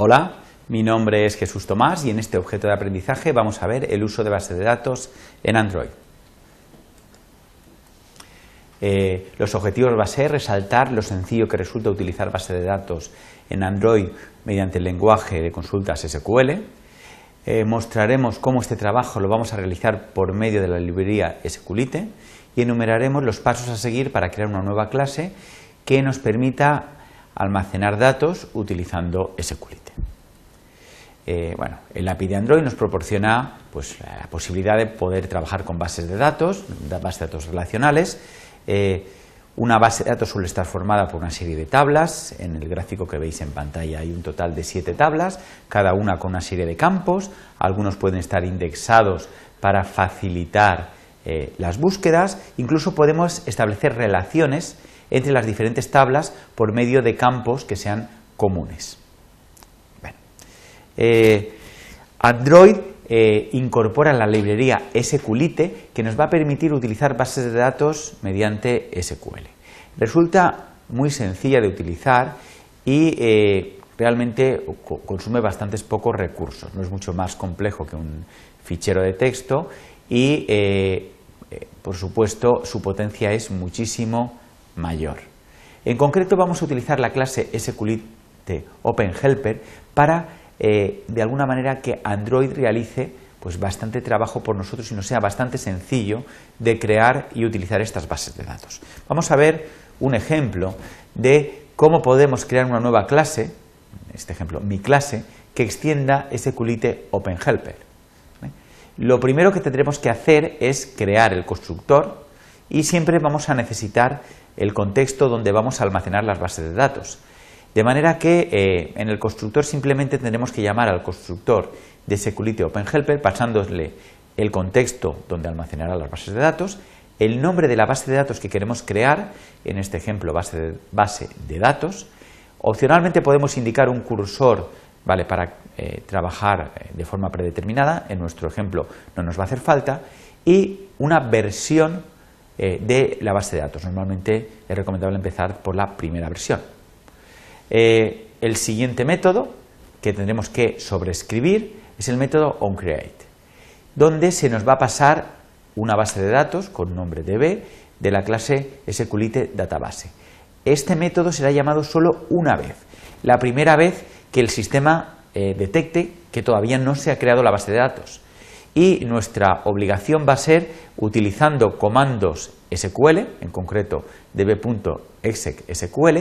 Hola, mi nombre es Jesús Tomás y en este objeto de aprendizaje vamos a ver el uso de base de datos en Android. Eh, los objetivos va a ser resaltar lo sencillo que resulta utilizar base de datos en Android mediante el lenguaje de consultas SQL. Eh, mostraremos cómo este trabajo lo vamos a realizar por medio de la librería SQLite y enumeraremos los pasos a seguir para crear una nueva clase que nos permita almacenar datos utilizando SQLite. Eh, bueno, el API de Android nos proporciona pues, la posibilidad de poder trabajar con bases de datos, bases de datos relacionales. Eh, una base de datos suele estar formada por una serie de tablas. En el gráfico que veis en pantalla hay un total de siete tablas, cada una con una serie de campos. Algunos pueden estar indexados para facilitar eh, las búsquedas. Incluso podemos establecer relaciones entre las diferentes tablas por medio de campos que sean comunes. Eh, Android eh, incorpora la librería SQLite que nos va a permitir utilizar bases de datos mediante SQL. Resulta muy sencilla de utilizar y eh, realmente consume bastantes pocos recursos. No es mucho más complejo que un fichero de texto y, por supuesto, su potencia es muchísimo mayor. En concreto, vamos a utilizar la clase SQLite OpenHelper para eh, de alguna manera que Android realice pues bastante trabajo por nosotros y nos sea bastante sencillo de crear y utilizar estas bases de datos. Vamos a ver un ejemplo de cómo podemos crear una nueva clase, este ejemplo, mi clase, que extienda SQLite OpenHelper. ¿eh? Lo primero que tendremos que hacer es crear el constructor y siempre vamos a necesitar el contexto donde vamos a almacenar las bases de datos. De manera que eh, en el constructor simplemente tendremos que llamar al constructor de Security OpenHelper pasándole el contexto donde almacenará las bases de datos, el nombre de la base de datos que queremos crear, en este ejemplo base de, base de datos. Opcionalmente podemos indicar un cursor ¿vale? para eh, trabajar eh, de forma predeterminada, en nuestro ejemplo no nos va a hacer falta, y una versión de la base de datos. Normalmente es recomendable empezar por la primera versión. Eh, el siguiente método que tendremos que sobreescribir es el método onCreate, donde se nos va a pasar una base de datos con nombre DB de la clase SQLite Database. Este método será llamado solo una vez, la primera vez que el sistema eh, detecte que todavía no se ha creado la base de datos. Y nuestra obligación va a ser, utilizando comandos SQL, en concreto db.exec.sql,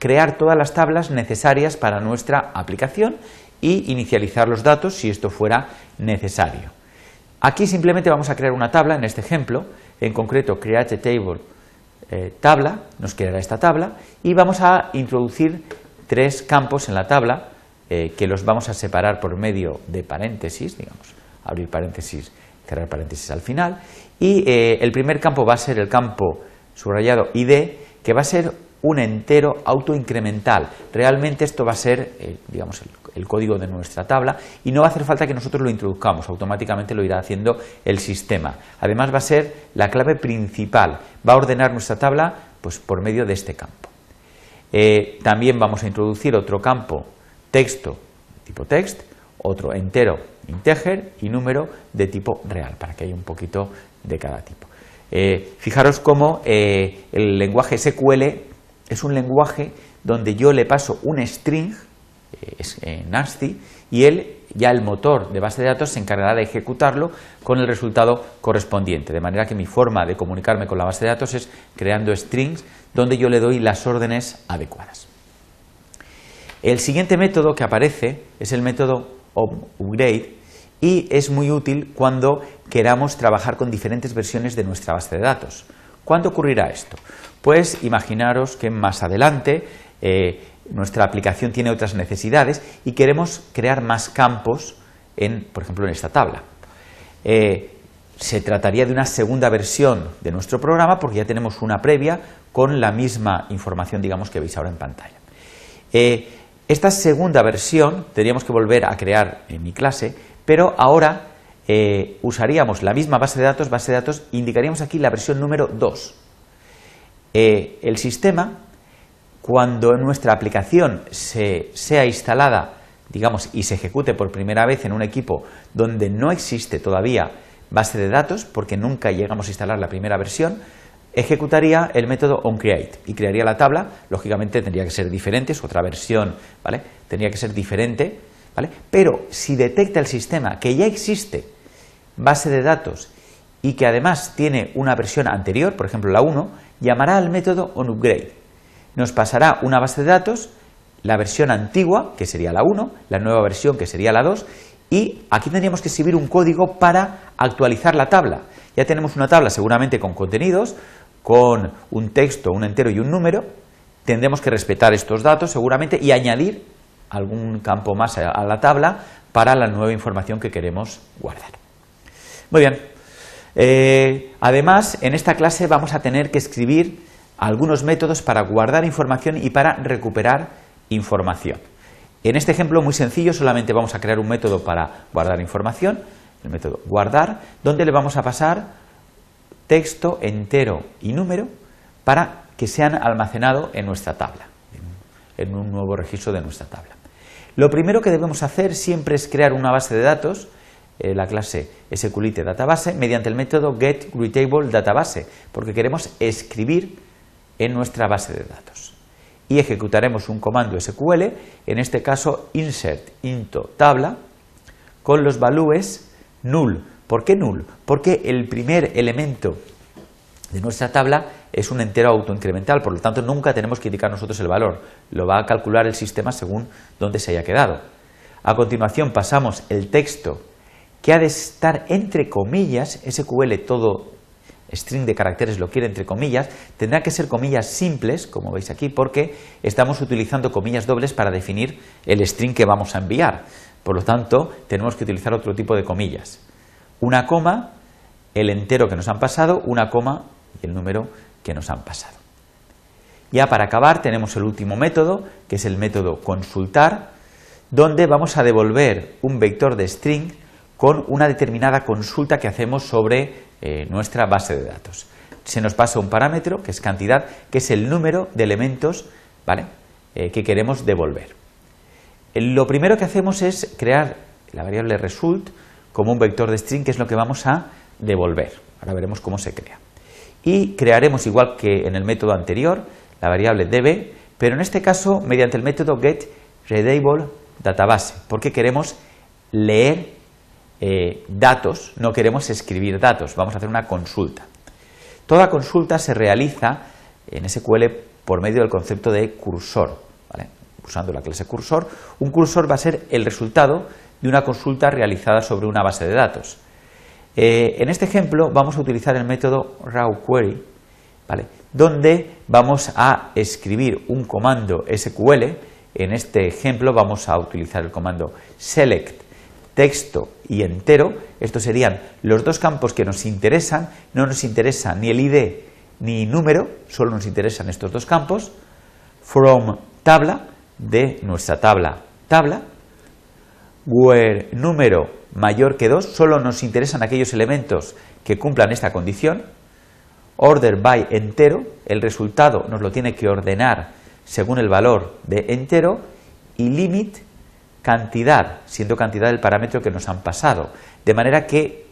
crear todas las tablas necesarias para nuestra aplicación y inicializar los datos si esto fuera necesario. Aquí simplemente vamos a crear una tabla, en este ejemplo, en concreto create table eh, tabla, nos creará esta tabla y vamos a introducir tres campos en la tabla eh, que los vamos a separar por medio de paréntesis, digamos, abrir paréntesis, cerrar paréntesis al final y eh, el primer campo va a ser el campo subrayado ID que va a ser un entero autoincremental. Realmente esto va a ser, eh, digamos, el, código de nuestra tabla y no va a hacer falta que nosotros lo introduzcamos, automáticamente lo irá haciendo el sistema. Además va a ser la clave principal, va a ordenar nuestra tabla pues, por medio de este campo. Eh, también vamos a introducir otro campo texto tipo text, otro entero integer y número de tipo real, para que haya un poquito de cada tipo. Eh, fijaros cómo el lenguaje SQL es un lenguaje donde yo le paso un string, eh, es eh, nasty, y él, ya el motor de base de datos, se encargará de ejecutarlo con el resultado correspondiente. De manera que mi forma de comunicarme con la base de datos es creando strings donde yo le doy las órdenes adecuadas. El siguiente método que aparece es el método upgrade y es muy útil cuando queramos trabajar con diferentes versiones de nuestra base de datos. ¿Cuándo ocurrirá esto? Pues imaginaros que más adelante eh, nuestra aplicación tiene otras necesidades y queremos crear más campos, en, por ejemplo, en esta tabla. Eh, se trataría de una segunda versión de nuestro programa porque ya tenemos una previa con la misma información, digamos, que veis ahora en pantalla. Eh, esta segunda versión tendríamos que volver a crear en mi clase, pero ahora usaríamos la misma base de datos, base de datos, indicaríamos aquí la versión número 2. Eh, el sistema, cuando nuestra aplicación se, sea instalada digamos, y se ejecute por primera vez en un equipo donde no existe todavía base de datos, porque nunca llegamos a instalar la primera versión, ejecutaría el método onCreate y crearía la tabla, lógicamente tendría que ser diferente, es otra versión, ¿vale? Tendría que ser diferente, ¿vale? Pero si detecta el sistema que ya existe base de datos y que además tiene una versión anterior, por ejemplo la 1, llamará al método onUpgrade. Nos pasará una base de datos, la versión antigua, que sería la 1, la nueva versión, que sería la 2, y aquí tendríamos que escribir un código para actualizar la tabla. Ya tenemos una tabla seguramente con contenidos, con un texto, un entero y un número. Tendremos que respetar estos datos seguramente y añadir algún campo más a la tabla para la nueva información que queremos guardar. Muy bien. Eh, además, en esta clase vamos a tener que escribir algunos métodos para guardar información y para recuperar información. En este ejemplo muy sencillo solamente vamos a crear un método para guardar información, el método guardar, donde le vamos a pasar texto entero y número para que sean almacenados en nuestra tabla, en un nuevo registro de nuestra tabla. Lo primero que debemos hacer siempre es crear una base de datos, eh, la clase SQLite Database, mediante el método getReadtableDatabase, porque queremos escribir en nuestra base de datos y ejecutaremos un comando SQL, en este caso insert into tabla, con los valores null. ¿Por qué null? Porque el primer elemento de nuestra tabla es un entero autoincremental, por lo tanto nunca tenemos que indicar nosotros el valor, lo va a calcular el sistema según dónde se haya quedado. A continuación pasamos el texto que ha de estar entre comillas, SQL todo string de caracteres lo quiere entre comillas, tendrá que ser comillas simples, como veis aquí, porque estamos utilizando comillas dobles para definir el string que vamos a enviar. Por lo tanto, tenemos que utilizar otro tipo de comillas. Una coma, el entero que nos han pasado, una coma y el número que nos han pasado. Ya para acabar tenemos el último método, que es el método consultar, donde vamos a devolver un vector de string con una determinada consulta que hacemos sobre eh, nuestra base de datos. Se nos pasa un parámetro, que es cantidad, que es el número de elementos ¿vale? Eh, que queremos devolver. Lo primero que hacemos es crear la variable result como un vector de string, que es lo que vamos a devolver. Ahora veremos cómo se crea. Y crearemos, igual que en el método anterior, la variable db, pero en este caso mediante el método getReadableDatabase, porque queremos leer eh, datos, no queremos escribir datos, vamos a hacer una consulta. Toda consulta se realiza en SQL por medio del concepto de cursor, usando la clase cursor. Un cursor va a ser el resultado de una consulta realizada sobre una base de datos. Eh, en este ejemplo vamos a utilizar el método rawQuery, donde vamos a escribir un comando SQL. En este ejemplo vamos a utilizar el comando select texto y entero, estos serían los dos campos que nos interesan, no nos interesa ni el ID ni número, solo nos interesan estos dos campos, from tabla, de nuestra tabla, tabla, where número mayor que 2, solo nos interesan aquellos elementos que cumplan esta condición, order by entero, el resultado nos lo tiene que ordenar según el valor de entero, y limit cantidad, siendo cantidad el parámetro que nos han pasado. De manera que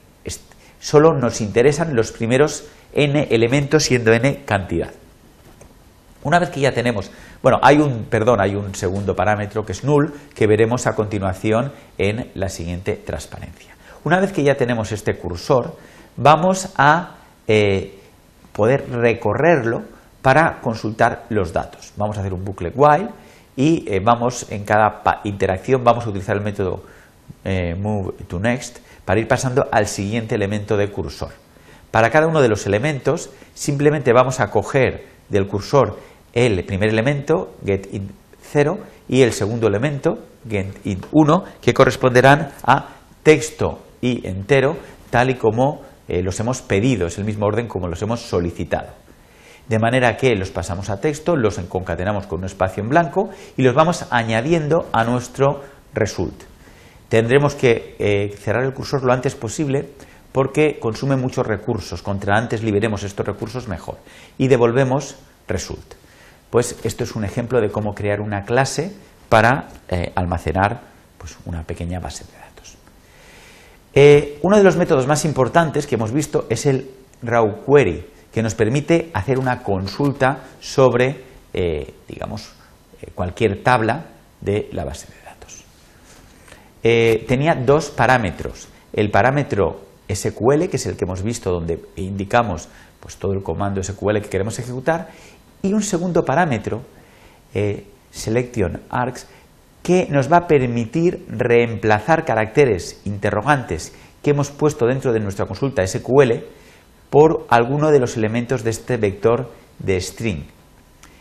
solo nos interesan los primeros n elementos siendo n cantidad. Una vez que ya tenemos, bueno, hay un, perdón, hay un segundo parámetro que es null que veremos a continuación en la siguiente transparencia. Una vez que ya tenemos este cursor, vamos a eh, poder recorrerlo para consultar los datos. Vamos a hacer un bucle while y eh, vamos en cada interacción vamos a utilizar el método eh, move to next para ir pasando al siguiente elemento de cursor. Para cada uno de los elementos simplemente vamos a coger del cursor el primer elemento, getInt0, y el segundo elemento, getInt1, que corresponderán a texto y entero, tal y como eh, los hemos pedido, es el mismo orden como los hemos solicitado de manera que los pasamos a texto, los concatenamos con un espacio en blanco y los vamos añadiendo a nuestro result. Tendremos que eh, cerrar el cursor lo antes posible porque consume muchos recursos. Contra antes liberemos estos recursos mejor. Y devolvemos result. Pues esto es un ejemplo de cómo crear una clase para eh, almacenar pues, una pequeña base de datos. Eh, uno de los métodos más importantes que hemos visto es el raw query, que nos permite hacer una consulta sobre, eh, digamos, cualquier tabla de la base de datos. tenía dos parámetros. El parámetro SQL, que es el que hemos visto donde indicamos pues, todo el comando SQL que queremos ejecutar, y un segundo parámetro, eh, selection args, que nos va a permitir reemplazar caracteres interrogantes que hemos puesto dentro de nuestra consulta SQL por alguno de los elementos de este vector de string.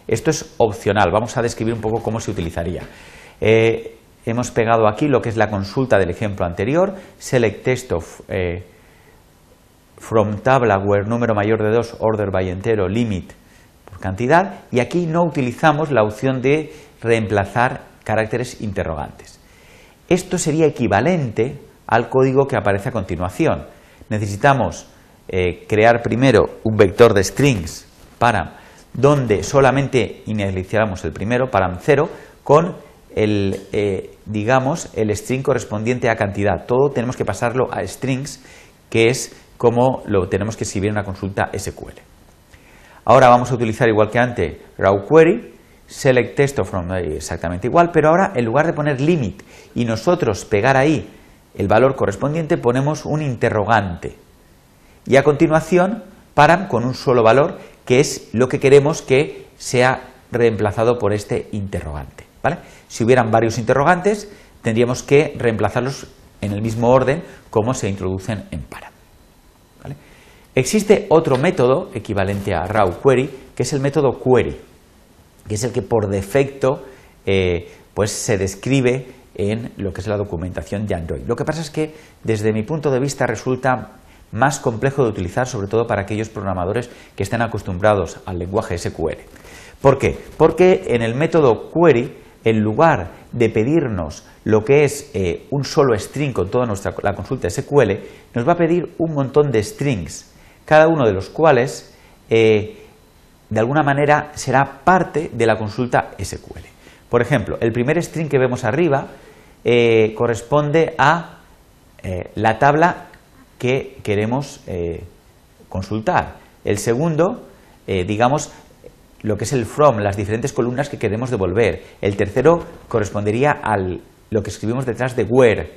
Esto es opcional, vamos a describir un poco cómo se utilizaría. Eh, hemos pegado aquí lo que es la consulta del ejemplo anterior, select text of eh, from tabla where número mayor de 2, order by entero, limit por cantidad, y aquí no utilizamos la opción de reemplazar caracteres interrogantes. Esto sería equivalente al código que aparece a continuación. Necesitamos eh, crear primero un vector de strings para donde solamente iniciamos el primero, param 0, con el, eh, digamos, el string correspondiente a cantidad. Todo tenemos que pasarlo a strings, que es como lo tenemos que escribir en una consulta SQL. Ahora vamos a utilizar igual que antes raw query, select text from eh, exactamente igual, pero ahora en lugar de poner limit y nosotros pegar ahí el valor correspondiente ponemos un interrogante y a continuación paran con un solo valor que es lo que queremos que sea reemplazado por este interrogante. Si hubieran varios interrogantes tendríamos que reemplazarlos en el mismo orden como se introducen en param. Existe otro método equivalente a raw query, que es el método query, que es el que por defecto eh, pues se describe en lo que es la documentación de Android. Lo que pasa es que desde mi punto de vista resulta más complejo de utilizar, sobre todo para aquellos programadores que estén acostumbrados al lenguaje SQL. ¿Por qué? Porque en el método query, en lugar de pedirnos lo que es eh, un solo string con toda nuestra la consulta SQL, nos va a pedir un montón de strings cada uno de los cuales eh, de alguna manera será parte de la consulta SQL. Por ejemplo, el primer string que vemos arriba eh, corresponde a eh, la tabla que queremos consultar. El segundo, digamos, lo que es el from, las diferentes columnas que queremos devolver. El tercero correspondería a lo que escribimos detrás de where.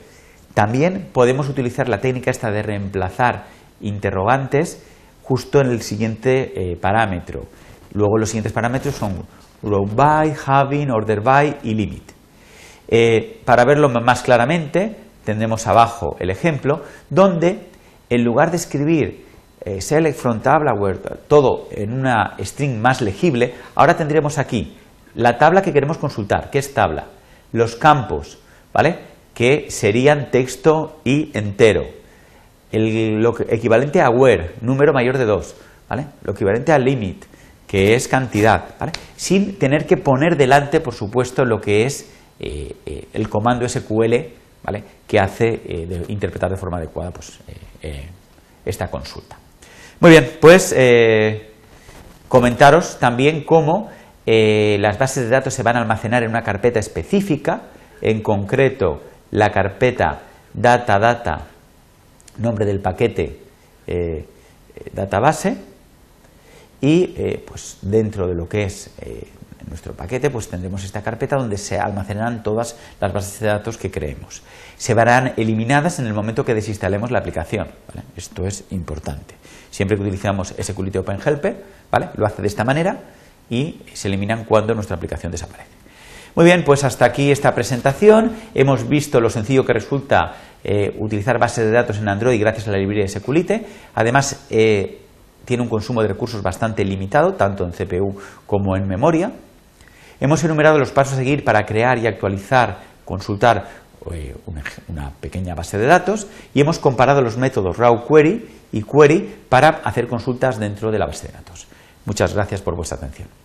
También podemos utilizar la técnica esta de reemplazar interrogantes justo en el siguiente eh, parámetro. Luego los siguientes parámetros son row by, having, order by y limit. Eh, para verlo más claramente, tendremos abajo el ejemplo, donde en lugar de escribir eh, select from tabla, todo en una string más legible, ahora tendremos aquí la tabla que queremos consultar, que es tabla, los campos, ¿vale? que serían texto y entero, el, lo equivalente a where, número mayor de 2, ¿vale? lo equivalente a limit, que es cantidad, ¿vale? sin tener que poner delante, por supuesto, lo que es eh, eh, el comando SQL ¿vale? que hace eh, de interpretar de forma adecuada pues, esta consulta. Muy bien, pues comentaros también cómo las bases de datos se van a almacenar en una carpeta específica, en concreto la carpeta data data nombre del paquete eh, database y eh, pues dentro de lo que es eh, nuestro paquete pues tendremos esta carpeta donde se almacenarán todas las bases de datos que creemos. Se verán eliminadas en el momento que desinstalemos la aplicación. Esto es importante. Siempre que utilizamos SQLite OpenHelper, ¿vale? lo hace de esta manera y se eliminan cuando nuestra aplicación desaparece. Muy bien, pues hasta aquí esta presentación. Hemos visto lo sencillo que resulta eh, utilizar bases de datos en Android gracias a la librería de Seculite. Además, eh, tiene un consumo de recursos bastante limitado, tanto en CPU como en memoria. Hemos enumerado los pasos a seguir para crear y actualizar, consultar eh, una, pequeña base de datos y hemos comparado los métodos raw query y query para hacer consultas dentro de la base de datos. Muchas gracias por vuestra atención.